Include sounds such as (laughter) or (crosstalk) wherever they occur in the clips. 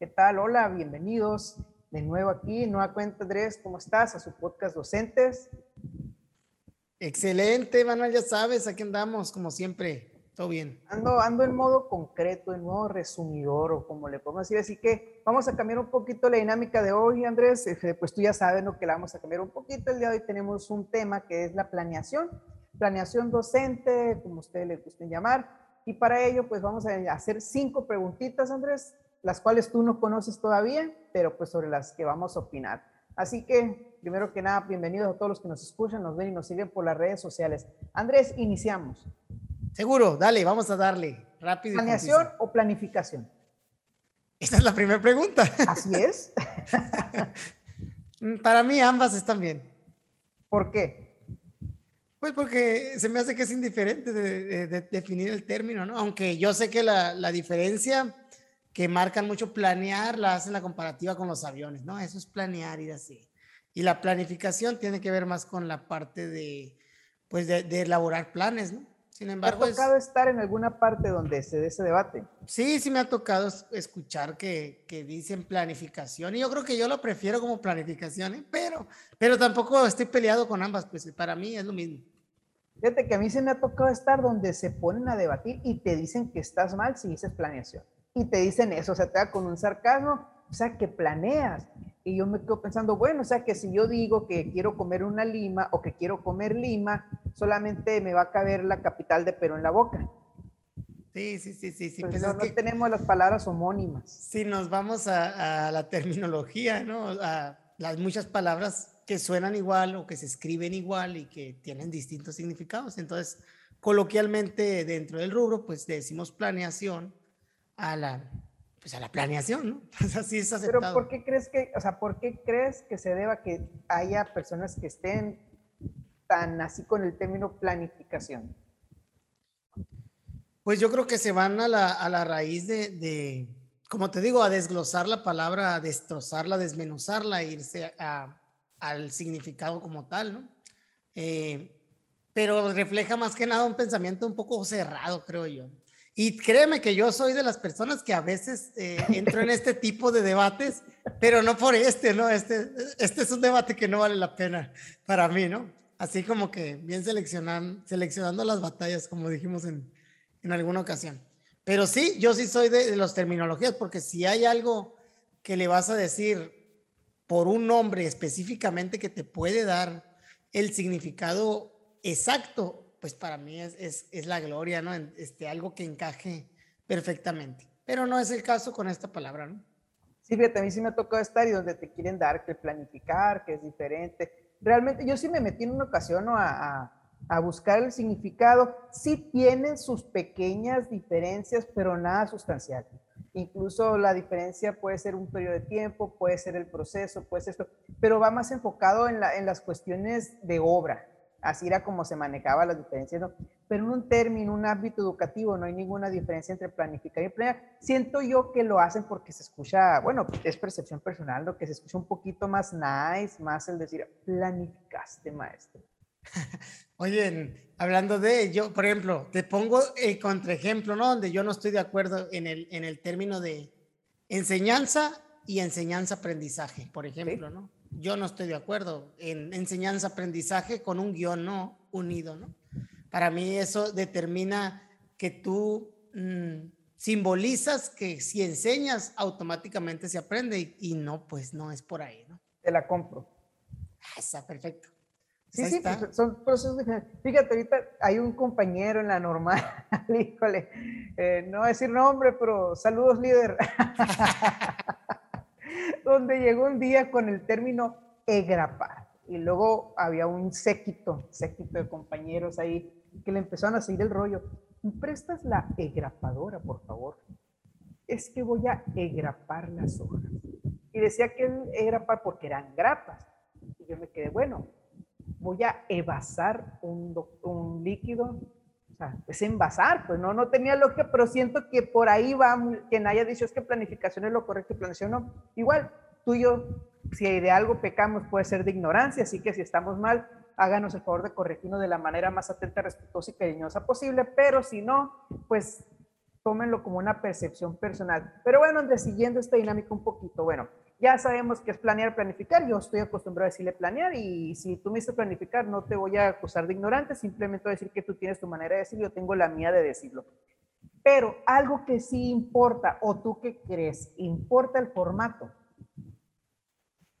¿Qué tal? Hola, bienvenidos de nuevo aquí. Nueva cuenta, Andrés, ¿cómo estás? A su podcast Docentes. Excelente, Manuel, ya sabes, aquí andamos, como siempre, todo bien. Ando, ando en modo concreto, en modo resumidor, o como le podemos decir, así que vamos a cambiar un poquito la dinámica de hoy, Andrés. Este, pues tú ya sabes lo que la vamos a cambiar un poquito. El día de hoy tenemos un tema que es la planeación, planeación docente, como ustedes le gusten llamar. Y para ello, pues vamos a hacer cinco preguntitas, Andrés, las cuales tú no conoces todavía, pero pues sobre las que vamos a opinar. Así que, primero que nada, bienvenidos a todos los que nos escuchan, nos ven y nos siguen por las redes sociales. Andrés, iniciamos. Seguro, dale, vamos a darle rápido. ¿Planeación o planificación? Esta es la primera pregunta. Así es. (laughs) Para mí ambas están bien. ¿Por qué? Pues porque se me hace que es indiferente de, definir el término, ¿no? Aunque yo sé que la, la diferencia que marcan mucho planear, la hacen la comparativa con los aviones, ¿no? Eso es planear y así. Y la planificación tiene que ver más con la parte de, pues, de, elaborar planes, ¿no? Sin embargo, ¿Te ha tocado estar en alguna parte donde se dé ese debate? Sí, sí me ha tocado escuchar que, que, dicen planificación y yo creo que yo lo prefiero como planificación, ¿eh? pero, pero tampoco estoy peleado con ambas, pues para mí es lo mismo. Fíjate que a mí se me ha tocado estar donde se ponen a debatir y te dicen que estás mal si dices planeación y te dicen eso, o sea, te da con un sarcasmo, o sea, que planeas. Y yo me quedo pensando, bueno, o sea, que si yo digo que quiero comer una lima o que quiero comer lima, solamente me va a caber la capital de Perú en la boca. Sí, sí, sí, sí. sí. Pues no, tenemos las palabras homónimas. Si nos vamos a, a, la terminología, ¿no? A las muchas palabras que suenan igual o que se escriben igual y que tienen distintos significados. Entonces, coloquialmente dentro del rubro, pues decimos planeación a la, pues a la planeación, ¿no? (laughs) Pues así es aceptado. Pero ¿por qué crees que, o sea, por qué crees que se deba que haya personas que estén tan así con el término planificación? Pues yo creo que se van a la, a la raíz de, de, como te digo, a desglosar la palabra, a destrozarla, a desmenuzarla, irse a, al significado como tal, ¿no? Eh, pero refleja más que nada un pensamiento un poco cerrado, creo yo. Y créeme que yo soy de las personas que a veces eh, entro en (laughs) este tipo de debates, pero no por este, ¿no? Este, este es un debate que no vale la pena para mí, ¿no? Así como que bien seleccionando, seleccionando las batallas, como dijimos en, en alguna ocasión. Pero sí, yo sí soy de, de las terminologías, porque si hay algo que le vas a decir por un nombre específicamente que te puede dar el significado exacto pues para mí es, es, es la gloria, ¿no? Este, algo que encaje perfectamente. Pero no es el caso con esta palabra, ¿no? Sí, fíjate, a mí sí me ha tocado estar y donde te quieren dar que planificar, que es diferente. Realmente yo sí me metí en una ocasión a, a, a, buscar el significado. Sí tienen sus pequeñas diferencias, pero nada sustancial. Incluso la diferencia puede ser un periodo de tiempo, puede ser el proceso, puede ser esto, pero va más enfocado en, la, en las cuestiones de obra así era como se manejaba las diferencias, ¿no? Pero en un término, un ámbito educativo, no hay ninguna diferencia entre planificar y planear. Siento yo que lo hacen porque se escucha, bueno, es percepción personal, lo que se escucha un poquito más nice, más el decir, planificaste, maestro. (laughs) Oye, hablando de yo, por ejemplo, te pongo el contraejemplo, ¿no? Donde yo no estoy de acuerdo en el, en el término de enseñanza y enseñanza-aprendizaje, por ejemplo, ¿no? Yo no estoy de acuerdo en enseñanza-aprendizaje con un guion no unido, ¿no? Para mí eso determina que tú mm, simbolizas que si enseñas automáticamente se aprende y, no, pues no es por ahí, ¿no? Te la compro. Ah, está perfecto. Sí, sí, pues, son procesos diferentes. Fíjate, ahorita hay un compañero en la normal, (laughs) híjole, eh, no voy a decir nombre, pero saludos líder. (laughs) donde llegó un día con el término egrapar. Y luego había un séquito, séquito de compañeros ahí que le empezaron a seguir el rollo. ¿Me prestas la egrapadora, por favor? Es que voy a egrapar las hojas. Y decía que él egrapar porque eran grapas. Y yo me quedé, bueno, voy a evasar un líquido es envasar, pues no, no tenía lógica, pero siento que por ahí va, quien haya dicho es que planificación es lo correcto y planeación no. Igual, tú y yo, si de algo pecamos, puede ser de ignorancia, así que si estamos mal, háganos el favor de corregirnos de la manera más atenta, respetuosa y cariñosa posible, pero si no, pues tómenlo como una percepción personal. Pero bueno, siguiendo esta dinámica un poquito, bueno, ya sabemos que es planear, planificar. Yo estoy acostumbrado a decirle planear y si tú me dices planificar, no te voy a acusar de ignorante, simplemente voy a decir que tú tienes tu manera de decirlo, yo tengo la mía de decirlo. Pero algo que sí importa, o tú qué crees, importa el formato.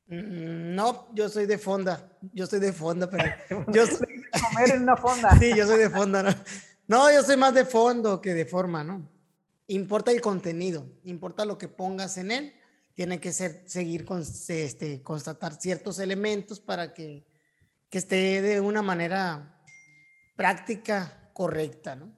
Mm, no, yo soy de fonda. Yo soy de fonda, pero (laughs) yo soy comer en una fonda. (laughs) sí, yo soy de fonda. ¿no? no, yo soy más de fondo que de forma, ¿no? Importa el contenido, importa lo que pongas en él. Tiene que ser seguir con este constatar ciertos elementos para que, que esté de una manera práctica correcta, ¿no?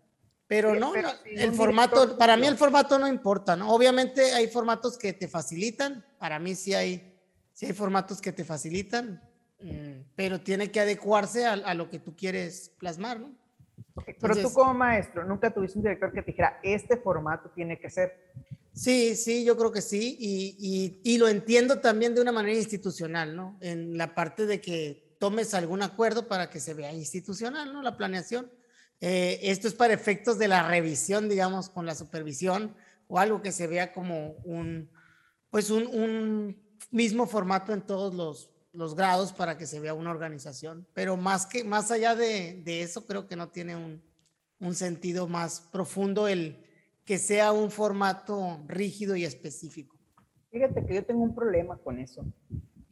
Pero no, el formato, para mí el formato no importa, ¿no? Obviamente hay formatos que te facilitan, para mí sí hay Sí hay formatos que te facilitan, mm, pero tiene que adecuarse a, lo que tú quieres plasmar, ¿no? pero tú como maestro, ¿nunca tuviste un director que te dijera, este formato tiene que ser? Sí, sí, yo creo que sí, y, y, lo entiendo también de una manera institucional, ¿no? En la parte de que tomes algún acuerdo para que se vea institucional, ¿no? La planeación. Eh, esto es para efectos de la revisión, digamos, con la supervisión o algo que se vea como un, pues un, un mismo formato en todos los, los grados para que se vea una organización, pero más, que, más allá de, de eso creo que no tiene un, un, sentido más profundo el que sea un formato rígido y específico. Fíjate que yo tengo un problema con eso.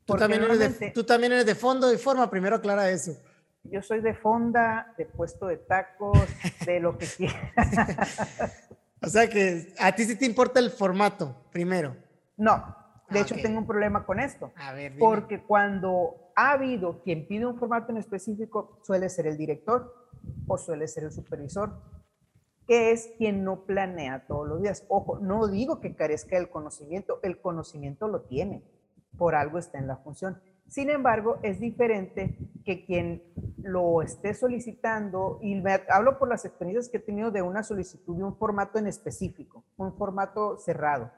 Tú también, eres de, tú también eres de fondo y forma, primero aclara eso. Yo soy de fonda, de puesto de tacos, de lo que quieras. (laughs) o sea que a ti sí te importa el formato, primero. No, de ah, hecho, tengo un problema con esto. porque cuando ha habido quien pide un formato en específico, suele ser el director o suele ser el supervisor, que es quien no planea todos los días. Ojo, no digo que carezca del conocimiento, el conocimiento lo tiene, por algo está en la función. Sin embargo, es diferente que quien lo esté solicitando, y me hablo por las experiencias que he tenido de una solicitud de un formato en específico, un formato cerrado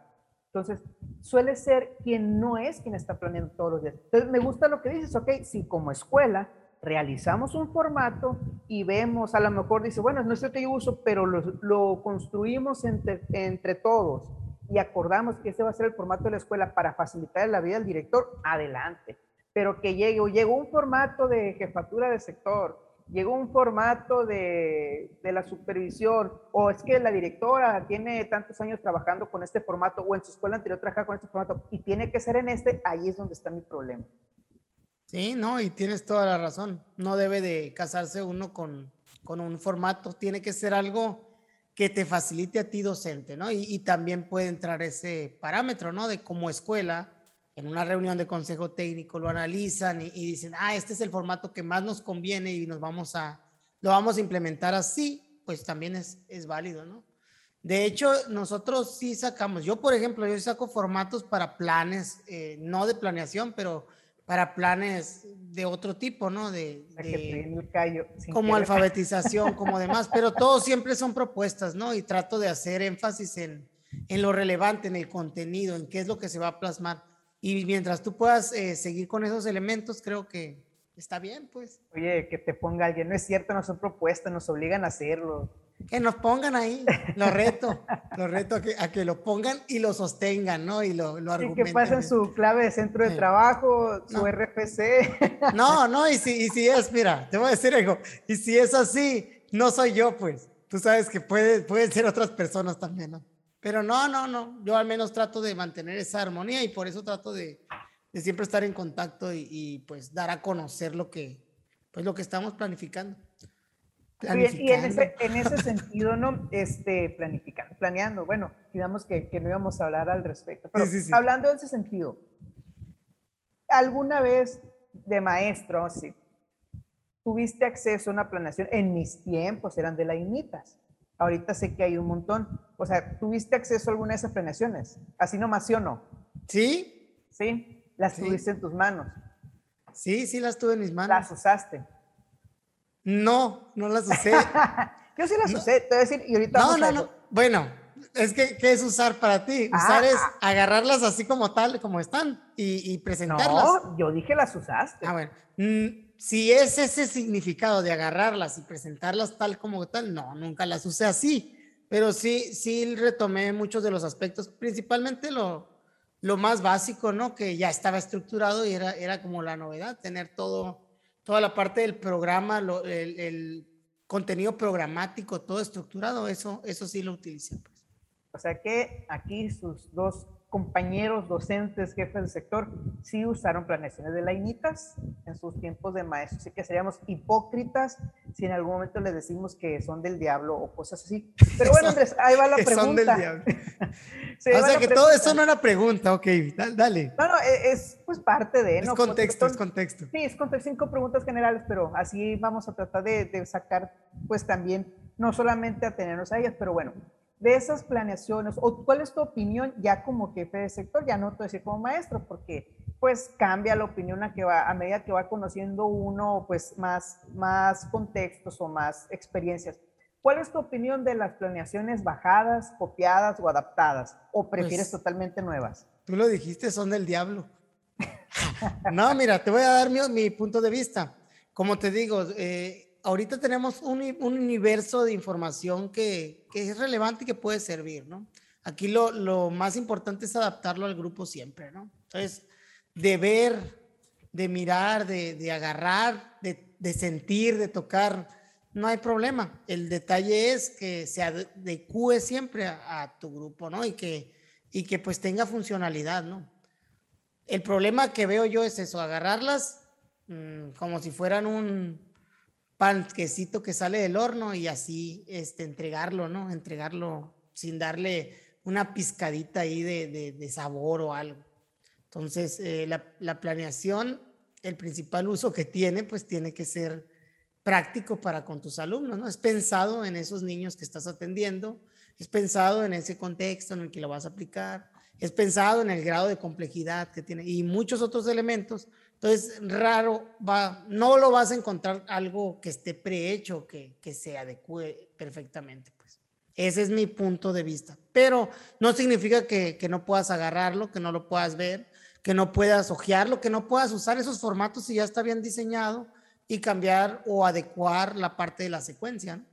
entonces, suele ser quien no es quien está planeando todos los días. Entonces, me gusta lo que dices, ok, si como escuela realizamos un formato y vemos, a lo mejor dice, bueno, no es que yo uso, pero lo, construimos entre, entre todos y acordamos que ese va a ser el formato de la escuela para facilitar la vida del director, adelante. Pero que llegue, o llegó un formato de jefatura de sector, llegó un formato de, de, la supervisión, o es que la directora tiene tantos años trabajando con este formato, o en su escuela anterior trabajaba con este formato, y tiene que ser en este, ahí es donde está mi problema. Sí, no, y tienes toda la razón. No debe de casarse uno con, con un formato, tiene que ser algo que te facilite a ti docente, ¿no? Y, también puede entrar ese parámetro, ¿no? De como escuela, en una reunión de consejo técnico lo analizan y, dicen, ah, este es el formato que más nos conviene y nos vamos a, lo vamos a implementar así, pues también es, es válido, ¿no? De hecho, nosotros sí sacamos, yo por ejemplo, yo saco formatos para planes, eh, no de planeación, pero para planes de otro tipo, ¿no? De, como alfabetización, (laughs) como demás, pero todos siempre son propuestas, ¿no? Y trato de hacer énfasis en, en lo relevante, en el contenido, en qué es lo que se va a plasmar. Y mientras tú puedas eh, seguir con esos elementos, creo que está bien, pues. Oye, que te ponga alguien, no es cierto, no son propuestas, nos obligan a hacerlo. Que nos pongan ahí, lo reto, lo reto a que, a que, lo pongan y lo sostengan, ¿no? Y lo, lo argumenten. Y que pasen su clave de centro de trabajo, su RFC. No, no, y si, y si es, mira, te voy a decir algo, y si es así, no soy yo, pues. Tú sabes que puede, pueden ser otras personas también, ¿no? Pero no, no, no. Yo al menos trato de mantener esa armonía y por eso trato de, de siempre estar en contacto y, pues dar a conocer lo que, pues lo que estamos planificando. Planificando. Y en ese, en ese sentido, ¿no? Este, planificando, planeando. Bueno, digamos que, que no íbamos a hablar al respecto. Pero hablando en ese sentido, ¿alguna vez de maestro, sí, tuviste acceso a una planeación? En mis tiempos eran de la INITAS. Ahorita sé que hay un montón. O sea, ¿tuviste acceso a alguna de esas planeaciones? Así nomás, ¿sí o no? Sí. Sí, las tuviste en tus manos. Sí, sí las tuve en mis manos. ¿Las usaste? No, no las usé. (laughs) Yo sí las usé, te voy a decir, y ahorita... No, no, no. Bueno, es que, ¿qué es usar para ti? Ah, usar es ah. agarrarlas así como tal, como están, y, presentarlas. No, yo dije las usaste. Ah, bueno. Mm, si es ese significado de agarrarlas y presentarlas tal como tal, no, nunca las usé así, pero sí, sí retomé muchos de los aspectos, principalmente lo, lo más básico, ¿no? Que ya estaba estructurado y era, era como la novedad, tener todo, toda la parte del programa, el, el, contenido programático, todo estructurado, eso, eso sí lo utilicé. Pues. O sea que aquí sus dos compañeros docentes, jefes de sector, sí usaron planeaciones de lainitas en sus tiempos de maestro. Así que seríamos hipócritas si en algún momento les decimos que son del diablo o cosas así. Pero bueno, Andrés, ahí va la (laughs) pregunta. Son del diablo. (laughs) o sea que todo eso no era pregunta, ok, dale. No, no, e, es pues parte de... Es contexto, es contexto. Sí, es contexto, cinco preguntas generales, pero así vamos a tratar de, de sacar pues también, no solamente atenernos a ellas, pero bueno, de esas planeaciones o cuál es tu opinión ya como jefe de sector, ya no te decir como maestro, porque pues cambia la opinión a, que va, a medida que va conociendo uno pues más, más contextos o más experiencias. ¿Cuál es tu opinión de las planeaciones bajadas, copiadas o adaptadas? ¿O prefieres pues, totalmente nuevas? Tú lo dijiste, son del diablo. (laughs) no, mira, te voy a dar mi, mi punto de vista. Como te digo, eh, ahorita tenemos un, un universo de información que, que, es relevante y que puede servir, ¿no? Aquí lo, lo, más importante es adaptarlo al grupo siempre, ¿no? Entonces, de ver, de mirar, de, de agarrar, de, de, sentir, de tocar, no hay problema. El detalle es que se adecue siempre a, a, tu grupo, ¿no? Y que, y que pues tenga funcionalidad, ¿no? El problema que veo yo es eso, agarrarlas mmm, como si fueran un, panquecito que sale del horno y así este, entregarlo, ¿no? Entregarlo sin darle una pizcadita ahí de, de, sabor o algo. Entonces, eh, la, la, planeación, el principal uso que tiene, pues tiene que ser práctico para con tus alumnos, ¿no? Es pensado en esos niños que estás atendiendo, es pensado en ese contexto en el que lo vas a aplicar, es pensado en el grado de complejidad que tiene y muchos otros elementos entonces, raro, va, no lo vas a encontrar algo que esté prehecho, que, que se adecue perfectamente. Pues. Ese es mi punto de vista. Pero no significa que, que no puedas agarrarlo, que no lo puedas ver, que no puedas ojearlo, que no puedas usar esos formatos si ya está bien diseñado y cambiar o adecuar la parte de la secuencia. ¿no?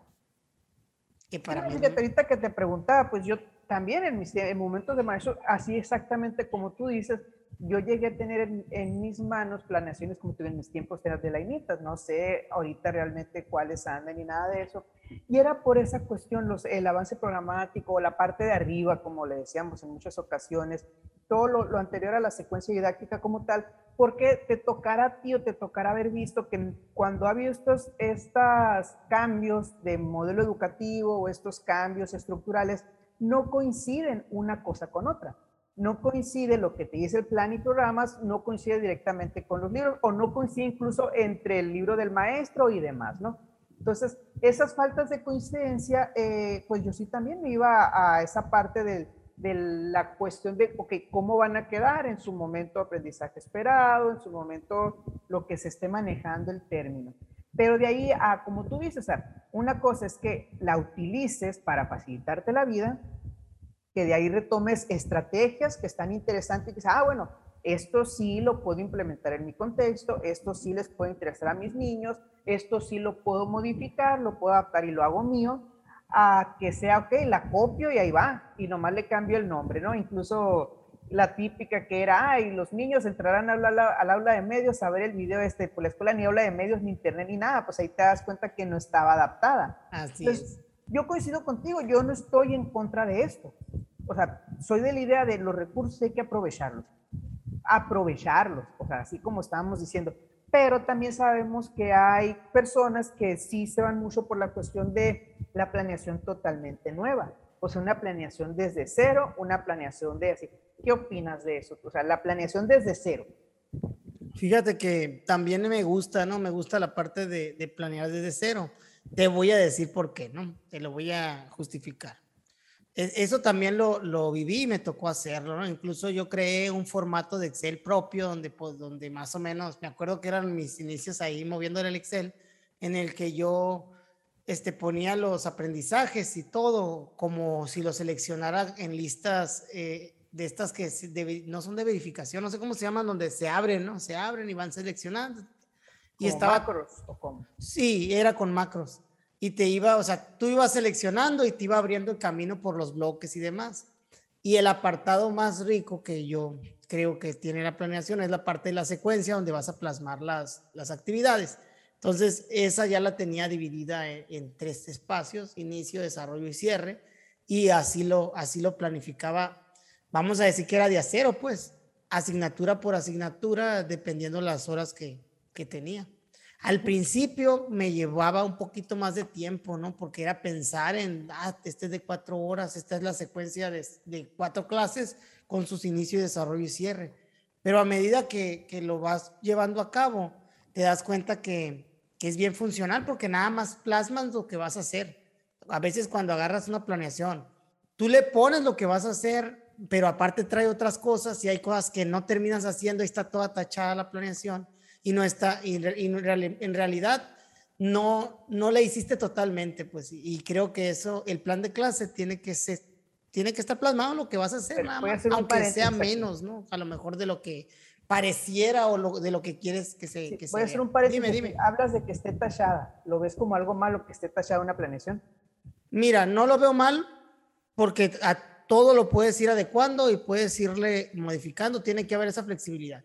Que para mí. ahorita que te preguntaba, pues yo también en mis en momentos de maestro, así exactamente como tú dices, yo llegué a tener en, mis manos planeaciones como tuve en mis tiempos de lainitas, no sé ahorita realmente cuáles andan ni nada de eso. Y era por esa cuestión, el avance programático, la parte de arriba, como le decíamos en muchas ocasiones, todo lo, anterior a la secuencia didáctica como tal, porque te tocará a ti o te tocará haber visto que cuando ha habido estos, estos cambios de modelo educativo o estos cambios estructurales, no coinciden una cosa con otra no coincide lo que te dice el plan y programas, no coincide directamente con los libros o no coincide incluso entre el libro del maestro y demás, ¿no? Entonces, esas faltas de coincidencia, eh, pues yo sí también me iba a, esa parte de, de, la cuestión de, ok, ¿cómo van a quedar en su momento aprendizaje esperado, en su momento lo que se esté manejando el término? Pero de ahí a, como tú dices, una cosa es que la utilices para facilitarte la vida que de ahí retomes estrategias que están interesantes y que ah, bueno, esto sí lo puedo implementar en mi contexto, esto sí les puede interesar a mis niños, esto sí lo puedo modificar, lo puedo adaptar y lo hago mío, a que sea, ok, la copio y ahí va, y nomás le cambio el nombre, ¿no? Incluso la típica que era, ay, los niños entrarán al, al aula de medios a ver el video este, por la escuela ni aula de medios, ni internet, ni nada, pues ahí te das cuenta que no estaba adaptada. Así es. Yo coincido contigo, yo no estoy en contra de esto o sea, soy de la idea de los recursos hay que aprovecharlos, aprovecharlos, o sea, así como estábamos diciendo, pero también sabemos que hay personas que sí se van mucho por la cuestión de la planeación totalmente nueva, o sea, una planeación desde cero, una planeación de así. ¿Qué opinas de eso? O sea, la planeación desde cero. Fíjate que también me gusta, ¿no? Me gusta la parte de, de planear desde cero. Te voy a decir por qué, ¿no? Te lo voy a justificar. E, eso también lo, lo viví me tocó hacerlo, ¿no? Incluso yo creé un formato de Excel propio donde, pues, donde más o menos, me acuerdo que eran mis inicios ahí moviendo el Excel, en el que yo este, ponía los aprendizajes y todo como si lo seleccionara en listas eh, de estas que no son de verificación, no sé cómo se llaman, donde se abren, ¿no? Se abren y van seleccionando. Y estaba, macros o cómo? Sí, era con macros. Y te iba, o sea, tú ibas seleccionando y te iba abriendo el camino por los bloques y demás. Y el apartado más rico que yo creo que tiene la planeación es la parte de la secuencia donde vas a plasmar las, las actividades. Entonces, esa ya la tenía dividida en, tres espacios, inicio, desarrollo y cierre, y así lo, así lo planificaba, vamos a decir que era de acero, pues, asignatura por asignatura, dependiendo las horas que, que tenía. Al principio me llevaba un poquito más de tiempo, ¿no? Porque era pensar en, ah, este es de cuatro horas, esta es la secuencia de, cuatro clases con sus inicios, desarrollo y cierre. Pero a medida que, que, lo vas llevando a cabo, te das cuenta que, que es bien funcional porque nada más plasmas lo que vas a hacer. A veces cuando agarras una planeación, tú le pones lo que vas a hacer, pero aparte trae otras cosas y hay cosas que no terminas haciendo y está toda tachada la planeación y no está, y, en realidad no, no le hiciste totalmente, pues, y creo que eso, el plan de clase tiene que ser, tiene que estar plasmado en lo que vas a hacer, aunque sea menos, ¿no? A lo mejor de lo que pareciera o de lo que quieres que se que Puede ser un paréntesis. Dime, dime. Hablas de que esté tachada. ¿Lo ves como algo malo que esté tachada una planeación? Mira, no lo veo mal porque a todo lo puedes ir adecuando y puedes irle modificando. Tiene que haber esa flexibilidad.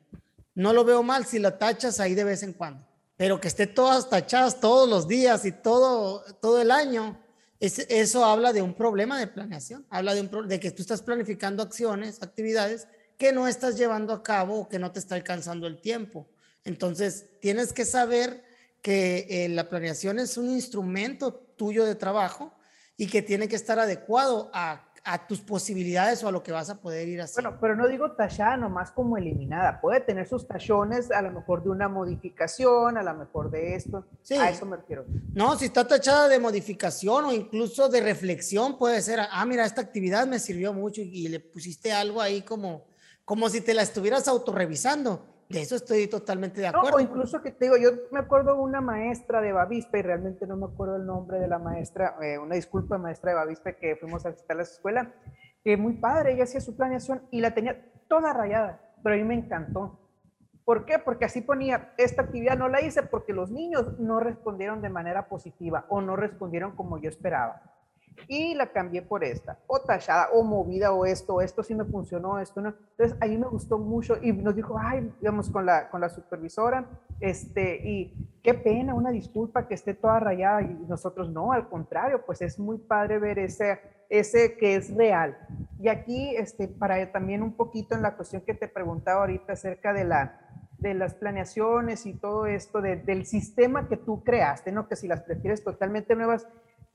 No lo veo mal si la tachas ahí de vez en cuando, pero que esté todas tachadas todos los días y todo, todo el año, eso habla de un problema de planeación, habla de, un, de que tú estás planificando acciones, actividades que no estás llevando a cabo o que no te está alcanzando el tiempo. Entonces, tienes que saber que eh, la planeación es un instrumento tuyo de trabajo y que tiene que estar adecuado a a tus posibilidades o a lo que vas a poder ir haciendo. Bueno, pero no digo tachada nomás como eliminada. Puede tener sus tachones a lo mejor de una modificación, a lo mejor de esto. Sí. A eso me refiero. No, si está tachada de modificación o incluso de reflexión, puede ser, ah, mira, esta actividad me sirvió mucho y, le pusiste algo ahí como, como si te la estuvieras autorrevisando. De eso estoy totalmente de acuerdo. o incluso que te digo, yo me acuerdo de una maestra de Bavispe, y realmente no me acuerdo el nombre de la maestra, eh, una disculpa, maestra de Bavispe, que fuimos a visitar la escuela, que muy padre, ella hacía su planeación y la tenía toda rayada, pero a mí me encantó. ¿Por qué? Porque así ponía, esta actividad no la hice porque los niños no respondieron de manera positiva o no respondieron como yo esperaba y la cambié por esta, o tachada, o movida, o esto, esto sí me funcionó, esto no. Entonces, ahí me gustó mucho y nos dijo, ay, digamos, con la, con la supervisora, este, y qué pena, una disculpa que esté toda rayada y nosotros no, al contrario, pues es muy padre ver ese, ese que es real. Y aquí, este, para también un poquito en la cuestión que te preguntaba ahorita acerca de la, de las planeaciones y todo esto, del sistema que tú creaste, ¿no? Que si las prefieres totalmente nuevas,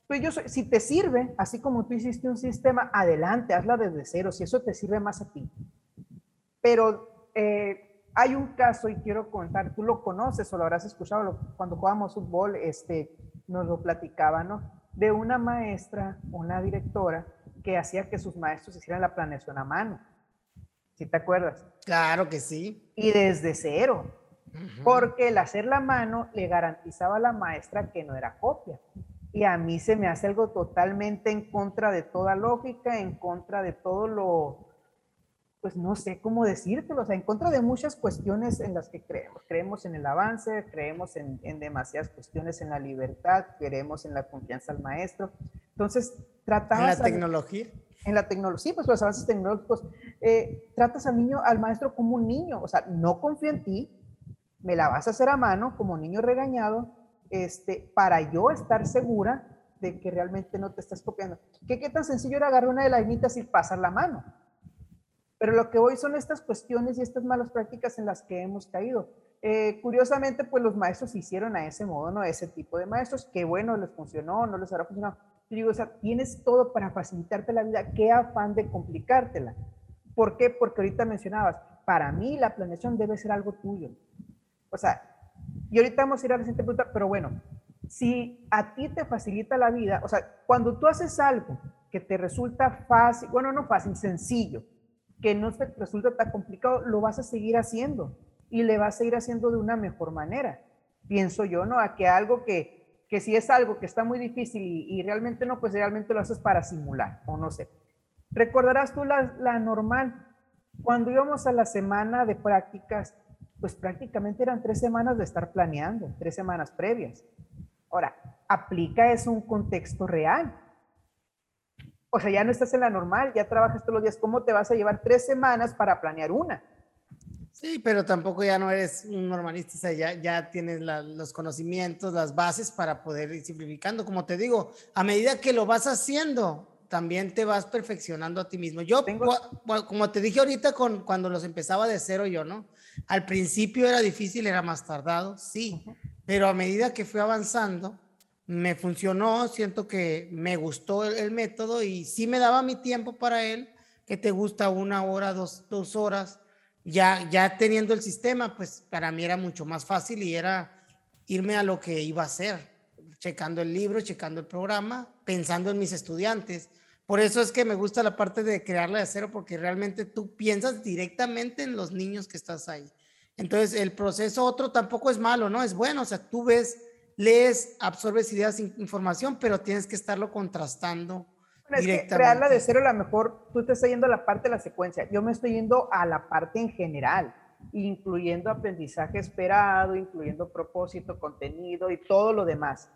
pues yo si te sirve, así como tú hiciste un sistema, adelante, hazla desde cero, si eso te sirve más a ti. Pero eh, hay un caso y quiero contar, tú lo conoces o lo habrás escuchado cuando jugábamos fútbol, este, nos lo platicaba, ¿no? De una maestra, una directora, que hacía que sus maestros hicieran la planeación a mano. ¿Sí te acuerdas? Claro que sí. Y desde cero. Porque el hacer la mano le garantizaba a la maestra que no era copia y a mí se me hace algo totalmente en contra de toda lógica, en contra de todo lo, pues no sé cómo decírtelo, o sea, en contra de muchas cuestiones en las que creemos. Creemos en el avance, creemos en, en demasiadas cuestiones en la libertad, creemos en la confianza al maestro. Entonces, tratamos... ¿En la tecnología? en la tecnología, pues los avances tecnológicos, eh, tratas al niño, al maestro como un niño, o sea, no confío en ti, me la vas a hacer a mano como niño regañado, este, para yo estar segura de que realmente no te estás copiando. ¿Qué, qué tan sencillo era agarrar una de las linitas y pasar la mano? Pero lo que hoy son estas cuestiones y estas malas prácticas en las que hemos caído. Eh, curiosamente, pues los maestros hicieron a ese modo, ¿no? Ese tipo de maestros, que bueno, les funcionó, no les habrá funcionado. Digo, o sea, tienes todo para facilitarte la vida, qué afán de complicártela. ¿Por qué? Porque ahorita mencionabas, para mí la planeación debe ser algo tuyo. O sea, y ahorita vamos a ir a la siguiente pregunta, pero bueno, si a ti te facilita la vida, o sea, cuando tú haces algo que te resulta fácil, bueno, no fácil, sencillo, que no te resulta tan complicado, lo vas a seguir haciendo y le vas a seguir haciendo de una mejor manera. Pienso yo, ¿no? A que algo que, que si es algo que está muy difícil y, realmente no, pues realmente lo haces para simular, o no sé. Recordarás tú la, la normal, cuando íbamos a la semana de prácticas, pues prácticamente eran tres semanas de estar planeando, tres semanas previas. Ahora, aplica es un contexto real. O sea, ya no estás en la normal, ya trabajas todos los días. ¿Cómo te vas a llevar tres semanas para planear una? Sí, pero tampoco ya no eres un normalista, ya, ya tienes los conocimientos, las bases para poder ir simplificando. Como te digo, a medida que lo vas haciendo, también te vas perfeccionando a ti mismo. Yo, Tengo... como te dije ahorita con, cuando los empezaba de cero yo, ¿no? Al principio era difícil, era más tardado, sí, pero a medida que fui avanzando, me funcionó, siento que me gustó el, método y sí me daba mi tiempo para él, que te gusta una hora, dos, dos horas ya, ya teniendo el sistema, pues para mí era mucho más fácil y era irme a lo que iba a hacer, checando el libro, checando el programa, pensando en mis estudiantes. Por eso es que me gusta la parte de crearla de cero, porque realmente tú piensas directamente en los niños que estás ahí. Entonces, el proceso otro tampoco es malo, ¿no? Es bueno, o sea, tú ves, lees, absorbes ideas, información, pero tienes que estarlo contrastando es que crearla de cero, a lo mejor tú te estás yendo a la parte de la secuencia. Yo me estoy yendo a la parte en general, incluyendo aprendizaje esperado, incluyendo propósito, contenido y todo lo demás.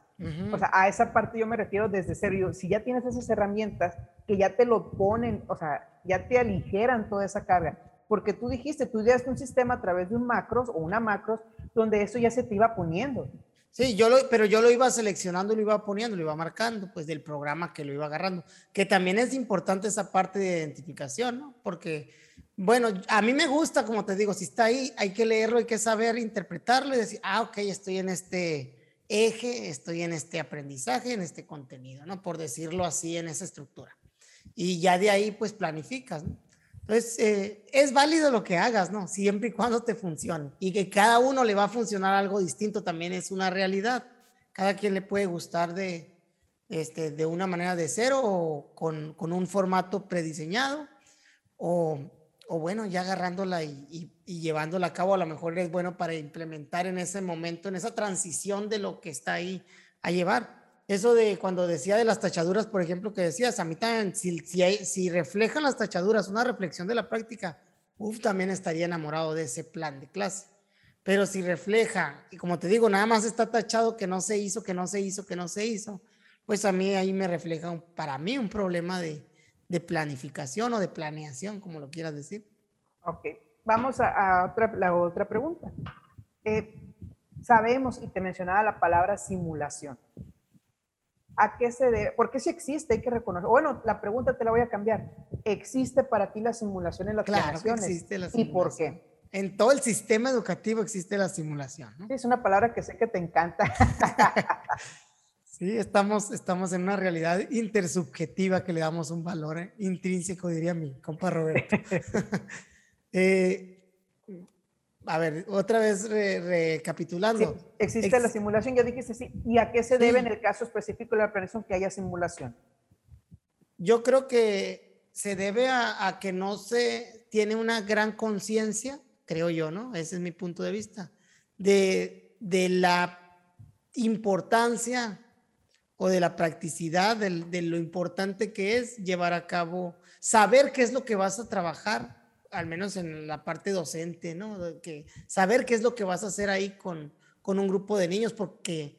O sea, a esa parte yo me refiero desde cero. si ya tienes esas herramientas que ya te lo ponen, o sea, ya te aligeran toda esa carga. Porque tú dijiste, tú ideaste un sistema a través de un macros o una macros donde eso ya se te iba poniendo. Sí, yo lo, pero yo lo iba seleccionando, lo iba poniendo, lo iba marcando, pues del programa que lo iba agarrando. Que también es importante esa parte de identificación, ¿no? Porque, bueno, a mí me gusta, como te digo, si está ahí, hay que leerlo, hay que saber interpretarlo y decir, ah, ok, estoy en este eje, estoy en este aprendizaje, en este contenido, ¿no? Por decirlo así, en esa estructura. Y ya de ahí, pues planificas, ¿no? Entonces, eh, es válido lo que hagas, ¿no? Siempre y cuando te funcione. Y que cada uno le va a funcionar algo distinto también es una realidad. Cada quien le puede gustar de, este, de una manera de cero o con, con un formato prediseñado o, o, bueno, ya agarrándola y, llevándola a cabo, a lo mejor es bueno para implementar en ese momento, en esa transición de lo que está ahí a llevar eso de cuando decía de las tachaduras, por ejemplo, que decías, a mí también, si, si, reflejan las tachaduras una reflexión de la práctica, uf, también estaría enamorado de ese plan de clase. Pero si refleja, y como te digo, nada más está tachado que no se hizo, que no se hizo, que no se hizo, pues a mí ahí me refleja, para mí, un problema de, de, planificación o de planeación, como lo quieras decir. Ok, vamos a, otra, la otra pregunta. Eh, sabemos, y te mencionaba la palabra simulación. ¿A qué se debe? Porque si existe, hay que reconocer. Bueno, la pregunta te la voy a cambiar. ¿Existe para ti la simulación en las claro existe la simulación. ¿Y por qué? En todo el sistema educativo existe la simulación. Sí, es una palabra que sé que te encanta. (laughs) sí, estamos, estamos en una realidad intersubjetiva que le damos un valor eh, intrínseco, diría mi compa Roberto. (laughs) eh, a ver, otra vez recapitulando. existe la simulación, ya dijiste sí. ¿Y a qué se debe en el caso específico de la planeación que haya simulación? Yo creo que se debe a, que no se tiene una gran conciencia, creo yo, ¿no? Ese es mi punto de vista, de, de la importancia o de la practicidad, de, de lo importante que es llevar a cabo, saber qué es lo que vas a trabajar al menos en la parte docente, ¿no? Que saber qué es lo que vas a hacer ahí con, con un grupo de niños, porque,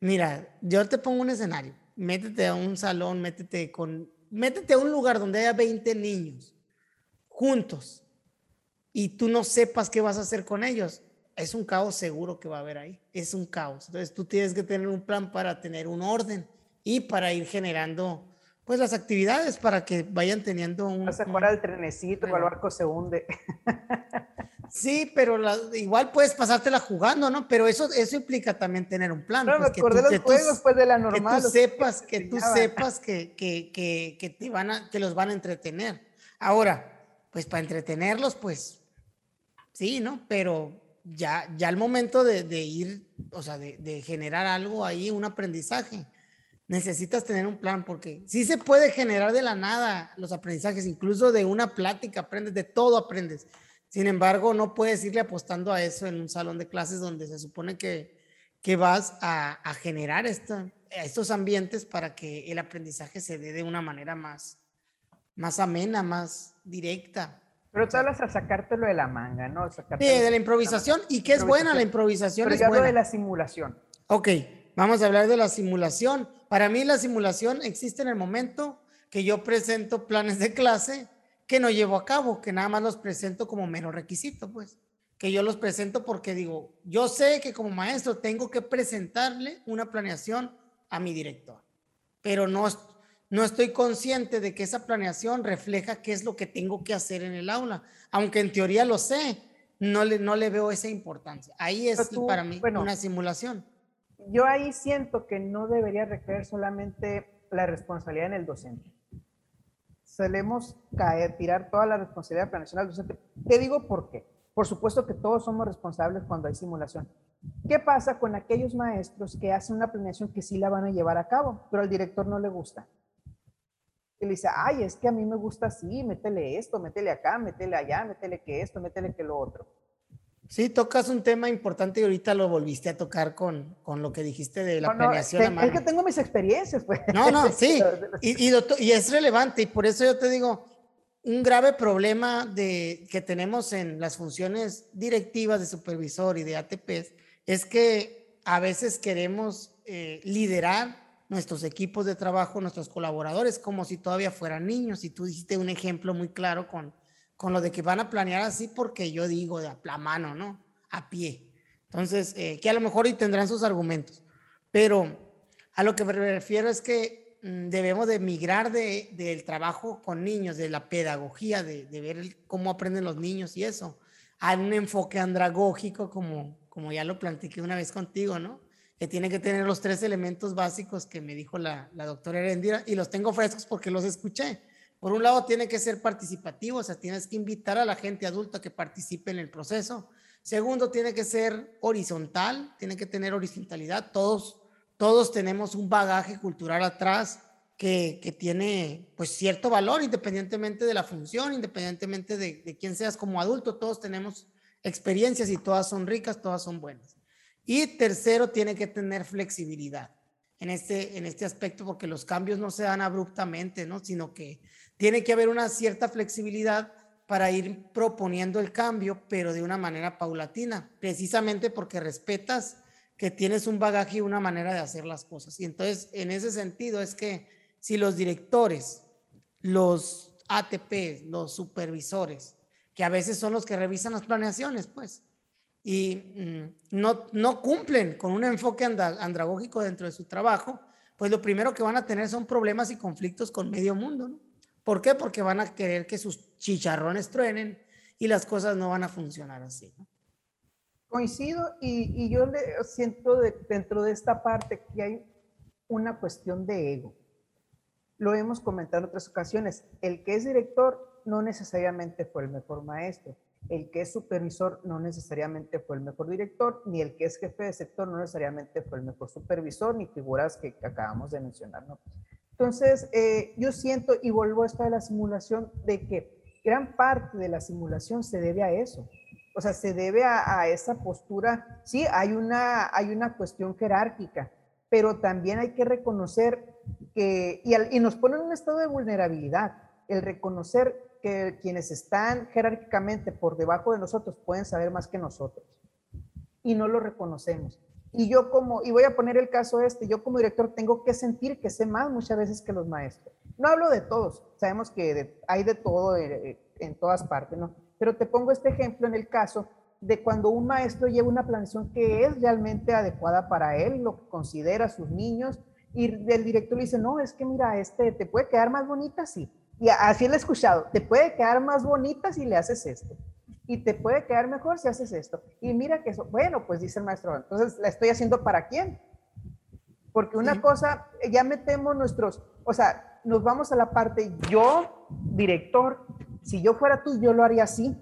mira, yo te pongo un escenario, métete a un salón, métete con, métete a un lugar donde haya 20 niños juntos y tú no sepas qué vas a hacer con ellos. Es un caos seguro que va a haber ahí, es un caos. Entonces tú tienes que tener un plan para tener un orden y para ir generando pues las actividades para que vayan teniendo un... Vas a jugar al trenecito o el barco se hunde. (laughs) Sí, pero igual puedes pasártela jugando, ¿no? Pero eso, eso implica también tener un plan. No, pues, me acordé de los juegos, pues, de la normal. Que tú sepas, que, tú sepas que, que, que, que, te van a, que los van a entretener. Ahora, pues para entretenerlos, pues, sí, ¿no? Pero ya, ya al momento de, de ir, o sea, de, de generar algo ahí, un aprendizaje, necesitas tener un plan porque sí se puede generar de la nada los aprendizajes, incluso de una plática aprendes, de todo aprendes. Sin embargo, no puedes irle apostando a eso en un salón de clases donde se supone que, que vas a, a generar estos ambientes para que el aprendizaje se dé de una manera más, más amena, más directa. Pero tú hablas a sacártelo de la manga, ¿no? sí, de la improvisación y que es buena la improvisación. Pero es buena. de la simulación. Ok, vamos a hablar de la simulación. Para mí la simulación existe en el momento que yo presento planes de clase que no llevo a cabo, que nada más los presento como mero requisito, pues. Que yo los presento porque digo, yo sé que como maestro tengo que presentarle una planeación a mi director, pero no, no estoy consciente de que esa planeación refleja qué es lo que tengo que hacer en el aula, aunque en teoría lo sé, no le, no le veo esa importancia. Ahí es para mí una simulación. Yo ahí siento que no debería recaer solamente la responsabilidad en el docente solemos caer, tirar toda la responsabilidad de planeación al docente. Te digo por qué. Por supuesto que todos somos responsables cuando hay simulación. ¿Qué pasa con aquellos maestros que hacen una planeación que sí la van a llevar a cabo, pero al director no le gusta? Y le dice, ay, es que a mí me gusta así, métele esto, métele acá, métele allá, métele que esto, métele que lo otro. Sí, tocas un tema importante y ahorita lo volviste a tocar con, con lo que dijiste de la planeación. es que tengo mis experiencias, pues. No, no, sí. (laughs) Y, y, y, es relevante y por eso yo te digo, un grave problema de, que tenemos en las funciones directivas de supervisor y de ATPs es que a veces queremos eh, liderar nuestros equipos de trabajo, nuestros colaboradores, como si todavía fueran niños. Y tú dijiste un ejemplo muy claro con con lo de que van a planear así porque yo digo de a mano, ¿no? A pie. Entonces, eh, que a lo mejor y tendrán sus argumentos, pero a lo que me refiero es que mm, debemos de migrar de, del trabajo con niños, de la pedagogía, de, de, ver cómo aprenden los niños y eso, a un enfoque andragógico como, como ya lo planteé una vez contigo, ¿no? Que tiene que tener los tres elementos básicos que me dijo la, doctora Erendira y los tengo frescos porque los escuché por un lado, tiene que ser participativo, o sea, tienes que invitar a la gente adulta que participe en el proceso. Segundo, tiene que ser horizontal, tiene que tener horizontalidad. Todos, todos tenemos un bagaje cultural atrás que, tiene pues cierto valor independientemente de la función, independientemente de, de quién seas como adulto. Todos tenemos experiencias y todas son ricas, todas son buenas. Y tercero, tiene que tener flexibilidad en este, en este aspecto porque los cambios no se dan abruptamente, ¿no? Sino que tiene que haber una cierta flexibilidad para ir proponiendo el cambio, pero de una manera paulatina, precisamente porque respetas que tienes un bagaje y una manera de hacer las cosas. Y entonces, en ese sentido, es que si los directores, los ATP, los supervisores, que a veces son los que revisan las planeaciones, pues, y mm, no, no cumplen con un enfoque andragógico dentro de su trabajo, pues lo primero que van a tener son problemas y conflictos con medio mundo. ¿Por qué? Porque van a querer que sus chicharrones truenen y las cosas no van a funcionar así. Coincido y, yo le siento dentro de esta parte que hay una cuestión de ego. Lo hemos comentado en otras ocasiones. El que es director no necesariamente fue el mejor maestro. El que es supervisor no necesariamente fue el mejor director, ni el que es jefe de sector no necesariamente fue el mejor supervisor, ni figuras que, acabamos de mencionar. ¿no? Entonces, eh, yo siento, y vuelvo a esto de la simulación, de que gran parte de la simulación se debe a eso. O sea, se debe a, esa postura. Sí, hay una, hay una cuestión jerárquica, pero también hay que reconocer que, y, y nos pone en un estado de vulnerabilidad, el reconocer que quienes están jerárquicamente por debajo de nosotros pueden saber más que nosotros. Y no lo reconocemos. Y yo como, y voy a poner el caso este, yo como director tengo que sentir que sé más muchas veces que los maestros. No hablo de todos, sabemos que hay de todo eh, en todas partes, ¿no? Pero te pongo este ejemplo en el caso de cuando un maestro lleva una planeación que es realmente adecuada para él, lo que considera sus niños, y el director le dice, no, es que mira, este, te puede quedar más bonita, sí. Y así lo he escuchado, te puede quedar más bonita si le haces esto y te puede quedar mejor si haces esto. Y mira que eso, bueno, pues dice el maestro, entonces la estoy haciendo para quién? Porque una cosa, ya metemos nuestros, o sea, nos vamos a la parte, yo, director, si yo fuera tú, yo lo haría así.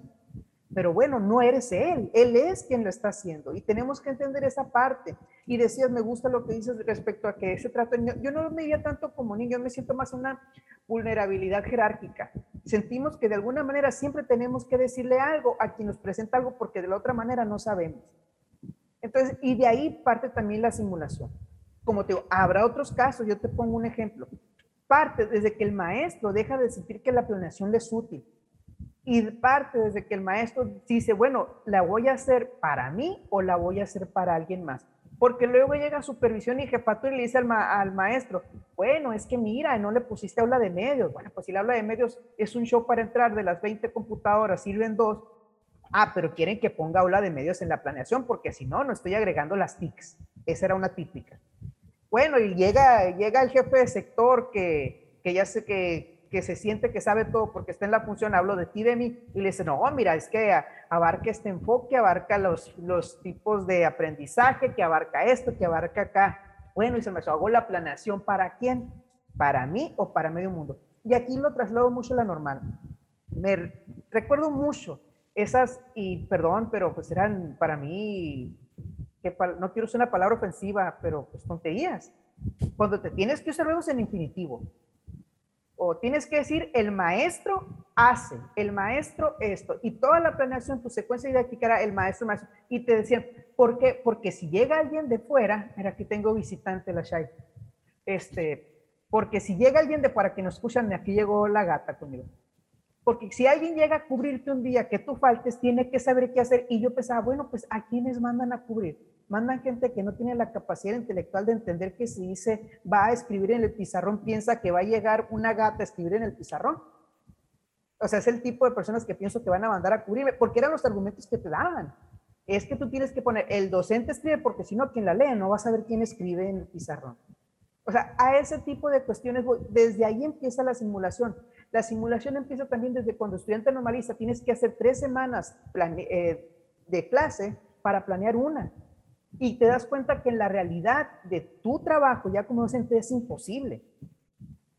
Pero bueno, no eres él, él es quien lo está haciendo y tenemos que entender esa parte. Y decías, me gusta lo que dices respecto a que ese trato, yo no me veía tanto como niño, yo me siento más una vulnerabilidad jerárquica. Sentimos que de alguna manera siempre tenemos que decirle algo a quien nos presenta algo porque de la otra manera no sabemos. Entonces, y de ahí parte también la simulación. Como te digo, habrá otros casos, yo te pongo un ejemplo. Parte desde que el maestro deja de sentir que la planeación le es útil y parte desde que el maestro dice, bueno, ¿la voy a hacer para mí o la voy a hacer para alguien más? Porque luego llega supervisión y jefatura y le dice al, al, maestro, bueno, es que mira, no le pusiste aula de medios. Bueno, pues si la aula de medios es un show para entrar de las 20 computadoras, sirven dos. Ah, pero quieren que ponga aula de medios en la planeación, porque si no, no estoy agregando las TICs. Esa era una típica. Bueno, y llega, llega el jefe de sector que, que ya sé que, que se siente que sabe todo porque está en la función, hablo de ti, de mí, y le dice, no, mira, es que abarca este enfoque, abarca los, los tipos de aprendizaje, que abarca esto, que abarca acá. Bueno, y se me hago la planeación para quién, para mí o para medio mundo. Y aquí lo traslado mucho a la normal. Me recuerdo mucho esas, y perdón, pero pues eran para mí, que no quiero usar una palabra ofensiva, pero pues tonterías. Cuando te tienes que usar en infinitivo, o tienes que decir el maestro hace, el maestro esto, y toda la planeación, tu secuencia didáctica era el maestro, maestro, y te decían, ¿por qué? Porque si llega alguien de fuera, mira, aquí tengo visitante, la Shai, este, porque si llega alguien de fuera, que nos escuchan, aquí llegó la gata conmigo, porque si alguien llega a cubrirte un día que tú faltes, tiene que saber qué hacer, y yo pensaba, bueno, pues ¿a quiénes mandan a cubrir? Mandan gente que no tiene la capacidad intelectual de entender que si dice va a escribir en el pizarrón, piensa que va a llegar una gata a escribir en el pizarrón. O sea, es el tipo de personas que pienso que van a mandar a cubrirme, porque eran los argumentos que te daban. Es que tú tienes que poner, el docente escribe, porque si no, quien la lee no va a saber quién escribe en el pizarrón. O sea, a ese tipo de cuestiones, desde ahí empieza la simulación. La simulación empieza también desde cuando estudiante normaliza, tienes que hacer tres semanas eh, de clase para planear una. Y te das cuenta que en la realidad de tu trabajo ya como docente es imposible.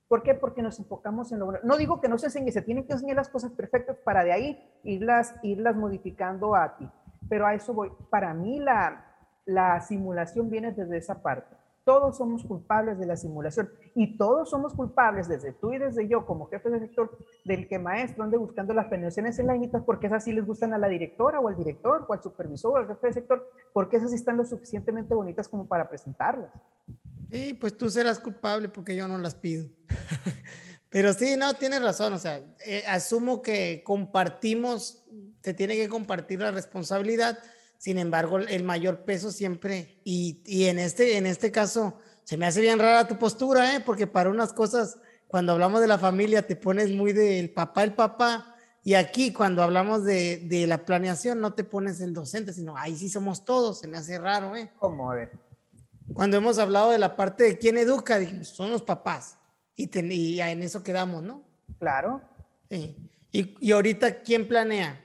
¿Por qué? Porque nos enfocamos en lo No digo que no se enseñe, se tienen que enseñar las cosas perfectas para de ahí irlas, irlas modificando a ti. Pero a eso voy. Para mí la, la simulación viene desde esa parte. Todos somos culpables de la simulación y todos somos culpables, desde tú y desde yo, como jefe de sector, del que maestro ande buscando las planeaciones en la INITAS porque esas sí les gustan a la directora o al director o al supervisor o al jefe de sector, porque esas sí están lo suficientemente bonitas como para presentarlas. Sí, pues tú serás culpable porque yo no las pido. (laughs) Pero sí, no, tienes razón. O sea, eh, asumo que compartimos, se tiene que compartir la responsabilidad sin embargo, el mayor peso siempre, y, y, en, este, en este caso, se me hace bien rara tu postura, ¿eh? porque para unas cosas, cuando hablamos de la familia, te pones muy del papá, el papá, y aquí cuando hablamos de, de, la planeación, no te pones el docente, sino ahí sí somos todos, se me hace raro, ¿eh? ¿Cómo? A ver. Cuando hemos hablado de la parte de quién educa, son los papás, y, y en eso quedamos, ¿no? Claro. Sí. Y, y ahorita, ¿quién planea?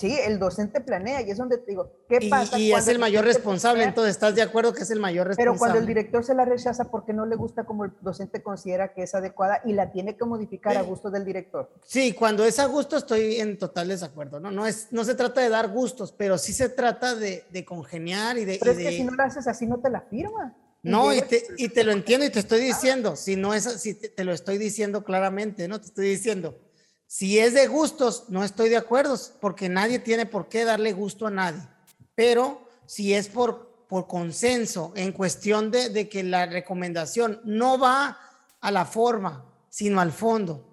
Sí, el docente planea y es donde te digo, ¿qué pasa? Y es el, mayor responsable, entonces estás de acuerdo que es el mayor responsable. Pero cuando el director se la rechaza porque no le gusta como el docente considera que es adecuada y la tiene que modificar a gusto del director. Sí, cuando es a gusto estoy en total desacuerdo, ¿no? No, es, no se trata de dar gustos, pero sí se trata de, de congeniar y de... Pero es que si no lo haces así no te la firma. No, y te, y te lo entiendo y te estoy diciendo, si no es así, te, te lo estoy diciendo claramente, ¿no? Te estoy diciendo si es de gustos, no estoy de acuerdo, porque nadie tiene por qué darle gusto a nadie. Pero si es por, por consenso, en cuestión de, de que la recomendación no va a la forma, sino al fondo.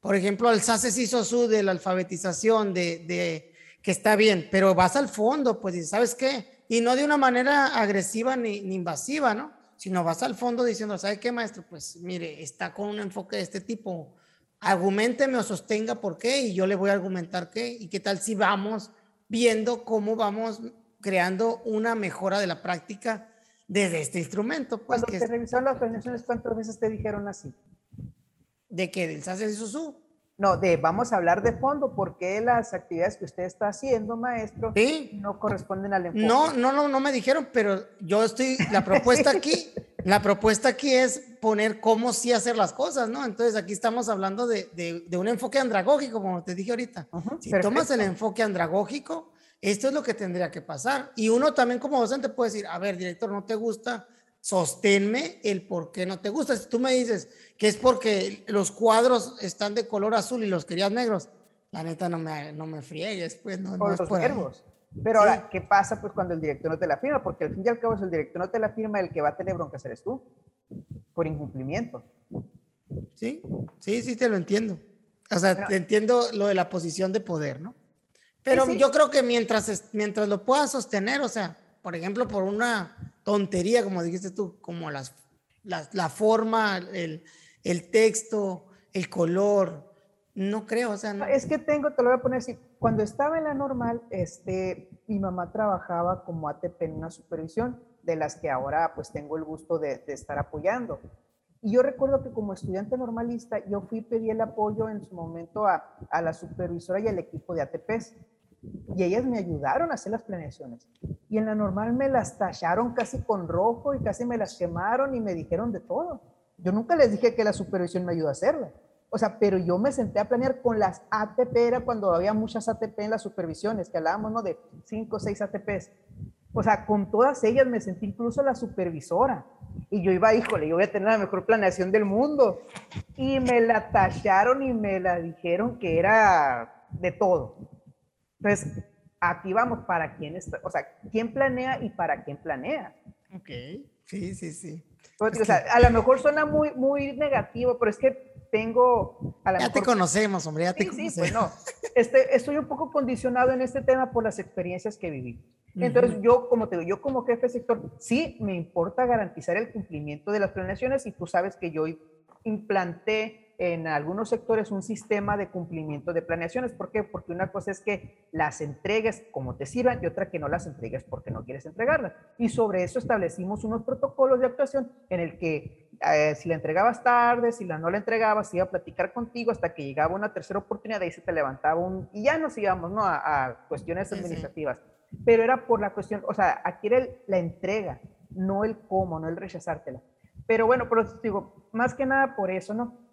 Por ejemplo, al SACES hizo su de la alfabetización, de, de, que está bien, pero vas al fondo, pues, ¿sabes qué? Y no de una manera agresiva ni, ni invasiva, ¿no? Sino vas al fondo diciendo, ¿sabe qué, maestro? Pues mire, está con un enfoque de este tipo argumenteme o sostenga por qué y yo le voy a argumentar qué y qué tal si vamos viendo cómo vamos creando una mejora de la práctica desde este instrumento. Pues, Cuando que te revisaron las planeaciones, ¿cuántas veces te dijeron así? ¿De qué? ¿Del SAS y SUSU? No, de vamos a hablar de fondo, porque las actividades que usted está haciendo, maestro, no corresponden al enfoque. No, no, no, no me dijeron, pero yo estoy, la propuesta (laughs) aquí, la propuesta aquí es poner cómo sí hacer las cosas, ¿no? Entonces aquí estamos hablando de, de, un enfoque andragógico, como te dije ahorita. si tomas el enfoque andragógico, esto es lo que tendría que pasar. Y uno también como docente puede decir, a ver, director, ¿no te gusta? Sosténme el por qué no te gusta. Si tú me dices que es porque los cuadros están de color azul y los querías negros, la neta no me, no me friegues, pues no, no es los nervos. Pero ahora, ¿qué pasa pues cuando el director no te la firma? Porque al fin y al cabo, si el director no te la firma, el que va a tener bronca eres tú, por incumplimiento. Sí, sí, sí, te lo entiendo. O sea, te entiendo lo de la posición de poder, ¿no? Pero yo creo que mientras, mientras lo puedas sostener, o sea, por ejemplo, por una tontería, como dijiste tú, como las, la forma, el, el texto, el color, no creo, o sea. Es que tengo, te lo voy a poner así, cuando estaba en la normal, este, mi mamá trabajaba como ATP en una supervisión, de las que ahora pues tengo el gusto de, estar apoyando. Y yo recuerdo que como estudiante normalista, yo fui y pedí el apoyo en su momento a, a la supervisora y al equipo de ATPs. Y ellas me ayudaron a hacer las planeaciones. Y en la normal me las tallaron casi con rojo y casi me las quemaron y me dijeron de todo. Yo nunca les dije que la supervisión me ayuda a hacerla. O sea, pero yo me senté a planear con las ATP, era cuando había muchas ATP en las supervisiones, que hablábamos, ¿no? De 5 o 6 ATPs. O sea, con todas ellas me sentí incluso la supervisora. Y yo iba, híjole, yo voy a tener la mejor planeación del mundo. Y me la tacharon y me la dijeron que era de todo. Entonces, aquí vamos para quién está, o sea, quién planea y para quién planea. Ok, sí, sí, sí. O sea, a lo mejor suena muy, muy negativo, pero es que tengo... ya te conocemos, hombre, ya te conocemos. Sí, pues no. Este, estoy un poco condicionado en este tema por las experiencias que viví. Entonces, yo, como te digo, yo como jefe de sector, sí me importa garantizar el cumplimiento de las planeaciones y tú sabes que yo implanté en algunos sectores un sistema de cumplimiento de planeaciones. ¿Por qué? Porque una cosa es que las entregues como te sirvan y otra que no las entregues porque no quieres entregarlas. Y sobre eso establecimos unos protocolos de actuación en el que eh, si la entregabas tarde, si la no la entregabas, iba a platicar contigo hasta que llegaba una tercera oportunidad, ahí se te levantaba un... Y ya nos íbamos, ¿no? A, cuestiones administrativas. Pero era por la cuestión, o sea, aquí era la entrega, no el cómo, no el rechazártela. Pero bueno, pero digo, más que nada por eso, ¿no?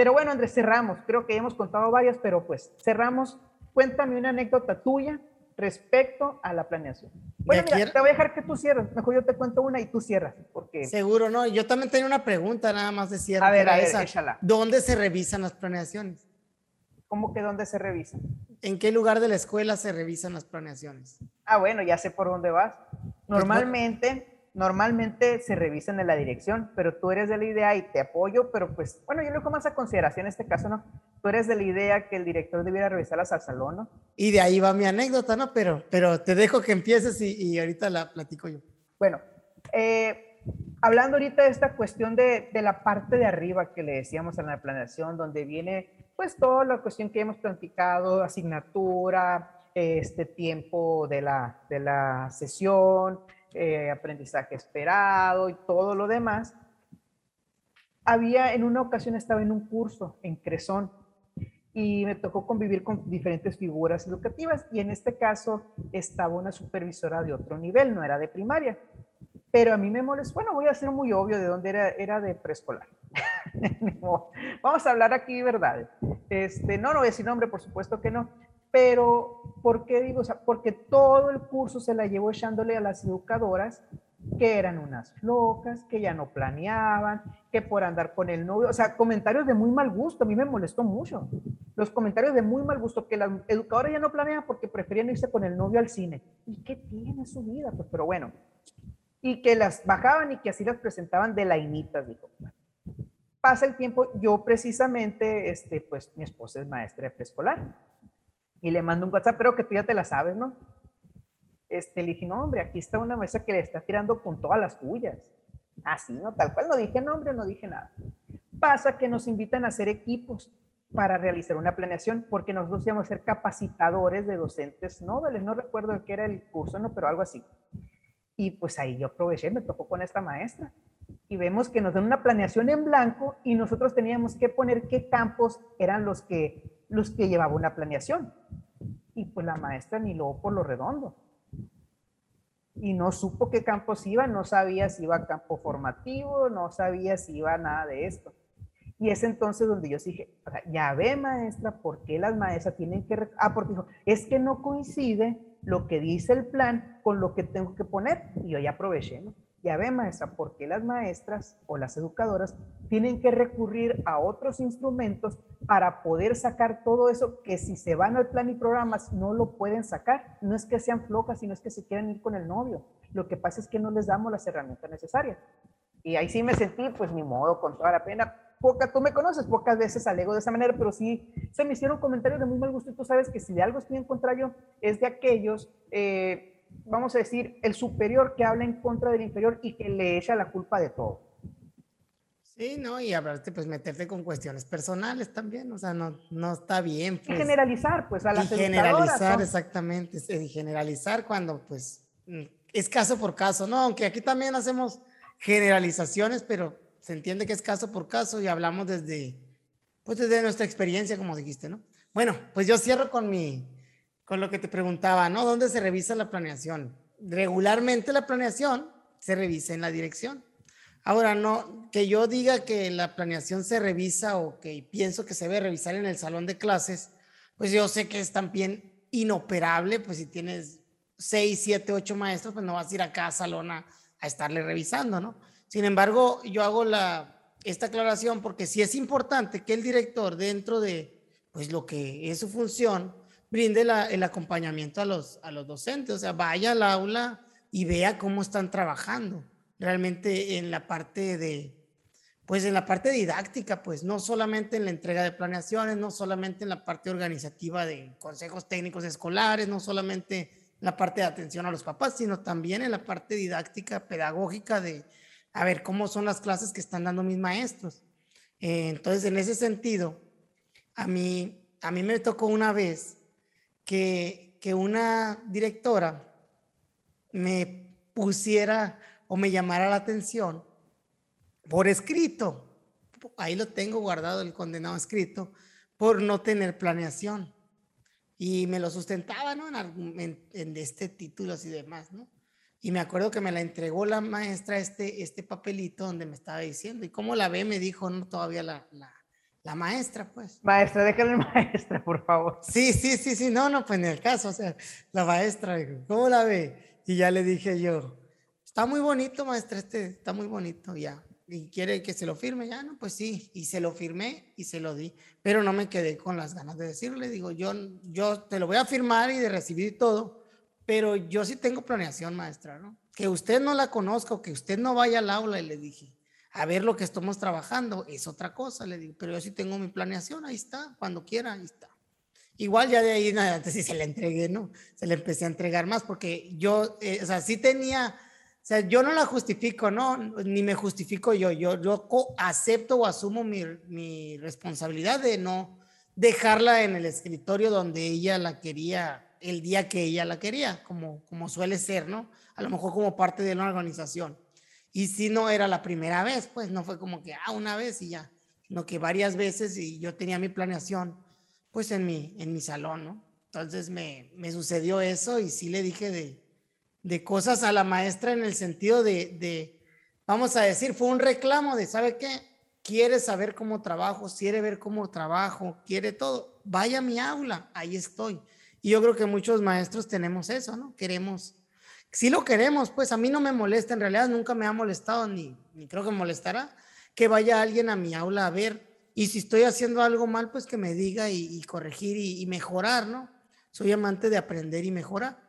Pero bueno, Andrés, cerramos. Creo que ya hemos contado varias, pero pues cerramos. Cuéntame una anécdota tuya respecto a la planeación. Bueno, mira, te voy a dejar que tú cierres. Mejor yo te cuento una y tú cierras. Porque... Seguro, no. Yo también tenía una pregunta nada más de cierre. A ver, a ver, échala. ¿Dónde se revisan las planeaciones? ¿Cómo que dónde se revisan? ¿En qué lugar de la escuela se revisan las planeaciones? Ah, bueno, ya sé por dónde vas. Pues, Normalmente normalmente se revisan en la dirección, pero tú eres de la idea y te apoyo, pero pues, bueno, yo lo dejo más a consideración en este caso, ¿no? Tú eres de la idea que el director debiera revisarlas al salón, ¿no? Y de ahí va mi anécdota, ¿no? Pero, pero te dejo que empieces y, ahorita la platico yo. Bueno, eh, hablando ahorita de esta cuestión de, de, la parte de arriba que le decíamos en la planeación, donde viene pues toda la cuestión que hemos platicado, asignatura, este tiempo de la, de la sesión, eh, aprendizaje esperado y todo lo demás. Había, en una ocasión estaba en un curso en Cresón y me tocó convivir con diferentes figuras educativas y en este caso estaba una supervisora de otro nivel, no era de primaria. Pero a mí me molestó, bueno, voy a ser muy obvio de dónde era, era de preescolar. (laughs) Vamos a hablar aquí verdad. Este, no, no voy a decir nombre, por supuesto que no, pero, ¿por qué digo? O sea, porque todo el curso se la llevó echándole a las educadoras que eran unas locas, que ya no planeaban, que por andar con el novio, o sea, comentarios de muy mal gusto, a mí me molestó mucho. Los comentarios de muy mal gusto, que las educadoras ya no planeaban porque preferían irse con el novio al cine. ¿Y qué tiene su vida? Pues, pero bueno. Y que las bajaban y que así las presentaban de lainitas, dijo. Pasa el tiempo, yo precisamente, este, pues mi esposa es maestra de preescolar y le mando un WhatsApp, pero que tú ya te la sabes, ¿no? Este, le dije, no, hombre, aquí está una mesa que le está tirando con todas las tuyas. Así, ¿no? Tal cual, no dije nombre, no dije nada. Pasa que nos invitan a hacer equipos para realizar una planeación, porque nosotros íbamos a ser capacitadores de docentes noveles, no recuerdo qué era el curso, no, pero algo así. Y pues ahí yo aproveché, me tocó con esta maestra. Y vemos que nos dan una planeación en blanco y nosotros teníamos que poner qué campos eran los que los que llevaba una planeación. Y pues la maestra ni lo por lo redondo. Y no supo qué campos iba, no sabía si iba a campo formativo, no sabía si iba a nada de esto. Y es entonces donde yo dije, ya ve maestra, ¿por qué las maestras tienen que... Ah, porque dijo, es que no coincide lo que dice el plan con lo que tengo que poner. Y yo ya aproveché, ¿no? Ya ve maestra, ¿por qué las maestras o las educadoras tienen que recurrir a otros instrumentos para poder sacar todo eso que si se van al plan y programas no lo pueden sacar. No es que sean flojas, sino es que se quieren ir con el novio. Lo que pasa es que no les damos las herramientas necesarias. Y ahí sí me sentí, pues ni modo, con toda la pena. Poca, tú me conoces, pocas veces alego de esa manera, pero sí se me hicieron comentarios de muy mal gusto y tú sabes que si de algo estoy en contra yo, es de aquellos eh, vamos a decir, el superior que habla en contra del inferior y que le echa la culpa de todo. Sí, no, y hablarte, pues meterte con cuestiones personales también, o sea, no, no está bien. Pues. Y generalizar, pues a las Y generalizar, exactamente, y generalizar cuando, pues, mm, es caso por caso, ¿no? Aunque aquí también hacemos generalizaciones, pero se entiende que es caso por caso y hablamos desde, pues desde nuestra experiencia, como dijiste, ¿no? Bueno, pues yo cierro con mi, con lo que te preguntaba, ¿no? ¿Dónde se revisa la planeación? Regularmente la planeación se revisa en la dirección. Ahora, no, que yo diga que la planeación se revisa o que pienso que se debe revisar en el salón de clases, pues yo sé que es también inoperable, pues si tienes seis, siete, ocho maestros, pues no vas a ir a cada salón a, a estarle revisando, ¿no? Sin embargo, yo hago la, esta aclaración porque sí es importante que el director dentro de pues lo que es su función brinde el acompañamiento a los, a los docentes, o sea, vaya al aula y vea cómo están trabajando realmente en la parte de, pues en la parte didáctica, pues no solamente en la entrega de planeaciones, no solamente en la parte organizativa de consejos técnicos escolares, no solamente en la parte de atención a los papás, sino también en la parte didáctica, pedagógica de, a ver cómo son las clases que están dando mis maestros. Eh, entonces, en ese sentido, a mí, a mí me tocó una vez que, que una directora me pusiera o me llamara la atención por escrito. Ahí lo tengo guardado el condenado escrito por no tener planeación. Y me lo sustentaba, ¿no? En, en, este títulos y demás, ¿no? Y me acuerdo que me la entregó la maestra este, este papelito donde me estaba diciendo. ¿Y cómo la ve? Me dijo, no, todavía la, la maestra, pues. Maestra, déjale (laughs) maestra, por favor. Sí, sí, sí, sí, no, no, pues en el caso, o sea, la maestra, ¿cómo la ve? Y ya le dije yo, está muy bonito, maestra, este, está muy bonito, ya. Y quiere que se lo firme, ya, no, pues sí, y se lo firmé y se lo di, pero no me quedé con las ganas de decirle, digo, yo, yo te lo voy a firmar y de recibir todo, pero yo sí tengo planeación, maestra, ¿no? Que usted no la conozca o que usted no vaya al aula y le dije, a ver lo que estamos trabajando, es otra cosa, le digo, pero yo sí tengo mi planeación, ahí está, cuando quiera, ahí está. Igual ya de ahí nada, antes sí se la entregué, ¿no? Se le empecé a entregar más porque yo, eh, o sea, sí tenía, o sea, yo no la justifico, ¿no? Ni me justifico yo, yo, yo acepto o asumo mi, mi responsabilidad de no dejarla en el escritorio donde ella la quería el día que ella la quería, como, como suele ser, ¿no? A lo mejor como parte de una organización. Y si no era la primera vez, pues no fue como que, ah, una vez y ya, sino que varias veces y yo tenía mi planeación, pues en mi, en mi salón, ¿no? Entonces me, me sucedió eso y sí le dije de, de cosas a la maestra en el sentido de, de, vamos a decir, fue un reclamo de, ¿sabe qué? Quiere saber cómo trabajo, quiere ver cómo trabajo, quiere todo, vaya a mi aula, ahí estoy. Y yo creo que muchos maestros tenemos eso, ¿no? Queremos, si lo queremos, pues a mí no me molesta, en realidad nunca me ha molestado, ni, creo que molestará, que vaya alguien a mi aula a ver. Y si estoy haciendo algo mal, pues que me diga y, corregir y, mejorar, ¿no? Soy amante de aprender y mejorar.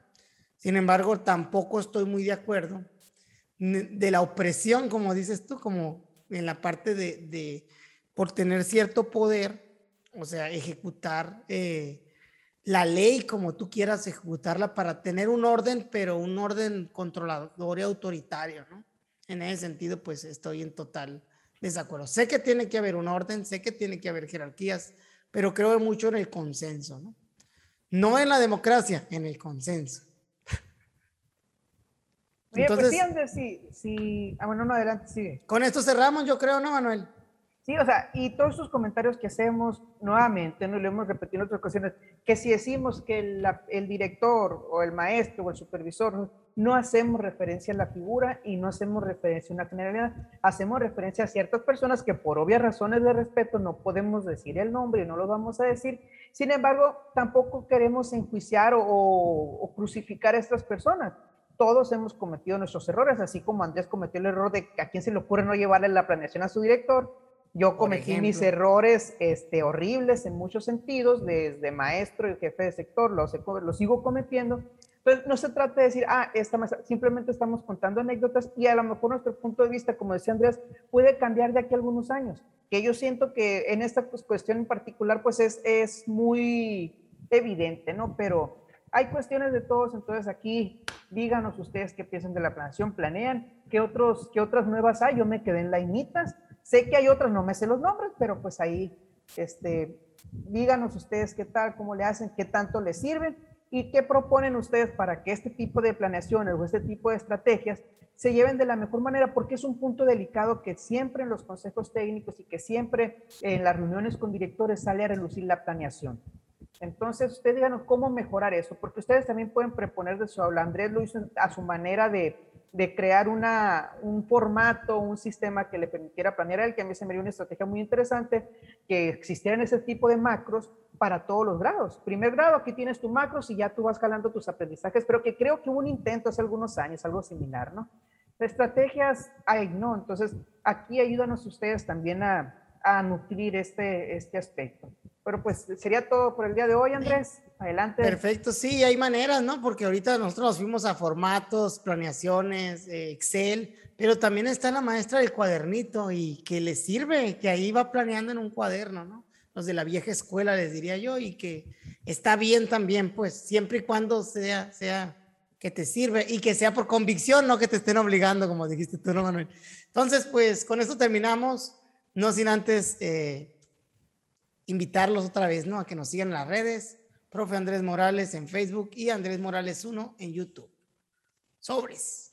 Sin embargo, tampoco estoy muy de acuerdo de la opresión, como dices tú, como en la parte de, de por tener cierto poder, o sea, ejecutar eh, la ley como tú quieras ejecutarla para tener un orden, pero un orden controlador y autoritario, ¿no? En ese sentido, pues estoy en total desacuerdo. Sé que tiene que haber un orden, sé que tiene que haber jerarquías, pero creo mucho en el consenso, ¿no? No en la democracia, en el consenso. Oye, pues Entonces, pues sí, sí, sí. Ah, bueno, no, adelante, sigue. Con esto cerramos, yo creo, ¿no, Manuel? Sí, o sea, y todos esos comentarios que hacemos nuevamente, no lo hemos repetido en otras ocasiones, que si decimos que el, director o el maestro o el supervisor no hacemos referencia a la figura y no hacemos referencia a una generalidad, hacemos referencia a ciertas personas que por obvias razones de respeto no podemos decir el nombre y no lo vamos a decir. Sin embargo, tampoco queremos enjuiciar o, o crucificar a estas personas todos hemos cometido nuestros errores, así como Andrés cometió el error de a quién se le ocurre no llevarle la planeación a su director, yo cometí mis errores este, horribles en muchos sentidos, desde maestro y jefe de sector, lo, lo sigo cometiendo. Entonces, no se trata de decir, ah, esta simplemente estamos contando anécdotas y a lo mejor nuestro punto de vista, como decía Andrés, puede cambiar de aquí a algunos años. Que yo siento que en esta pues, cuestión en particular, pues es, es muy evidente, ¿no? Pero hay cuestiones de todos, entonces aquí Díganos ustedes qué piensan de la planeación, planean, qué, otros, qué otras nuevas hay. Yo me quedé en lainitas. Sé que hay otras, no me sé los nombres, pero pues ahí, este, díganos ustedes qué tal, cómo le hacen, qué tanto les sirven y qué proponen ustedes para que este tipo de planeaciones o este tipo de estrategias se lleven de la mejor manera, porque es un punto delicado que siempre en los consejos técnicos y que siempre en las reuniones con directores sale a relucir la planeación. Entonces, ustedes díganos cómo mejorar eso, porque ustedes también pueden proponer de su aula. Andrés lo hizo a su manera de, de crear una, un formato, un sistema que le permitiera planear el que a mí se me dio una estrategia muy interesante, que existieran ese tipo de macros para todos los grados. Primer grado, aquí tienes tu macros y ya tú vas jalando tus aprendizajes, pero que creo que hubo un intento hace algunos años, algo similar, ¿no? estrategias hay, ¿no? Entonces, aquí ayúdanos ustedes también a, a nutrir este, este aspecto. Pero pues sería todo por el día de hoy, Andrés. Adelante. Perfecto, sí, hay maneras, ¿no? Porque ahorita nosotros nos fuimos a formatos, planeaciones, eh, Excel, pero también está la maestra del cuadernito y que le sirve, que ahí va planeando en un cuaderno, ¿no? Los de la vieja escuela, les diría yo, y que está bien también, pues, siempre y cuando sea, sea que te sirve y que sea por convicción, no que te estén obligando, como dijiste tú, ¿no, Manuel? Entonces, pues, con esto terminamos, no sin antes... Eh, invitarlos otra vez, ¿no? A que nos sigan en las redes, profe Andrés Morales en Facebook y Andrés Morales 1 en YouTube. Sobres.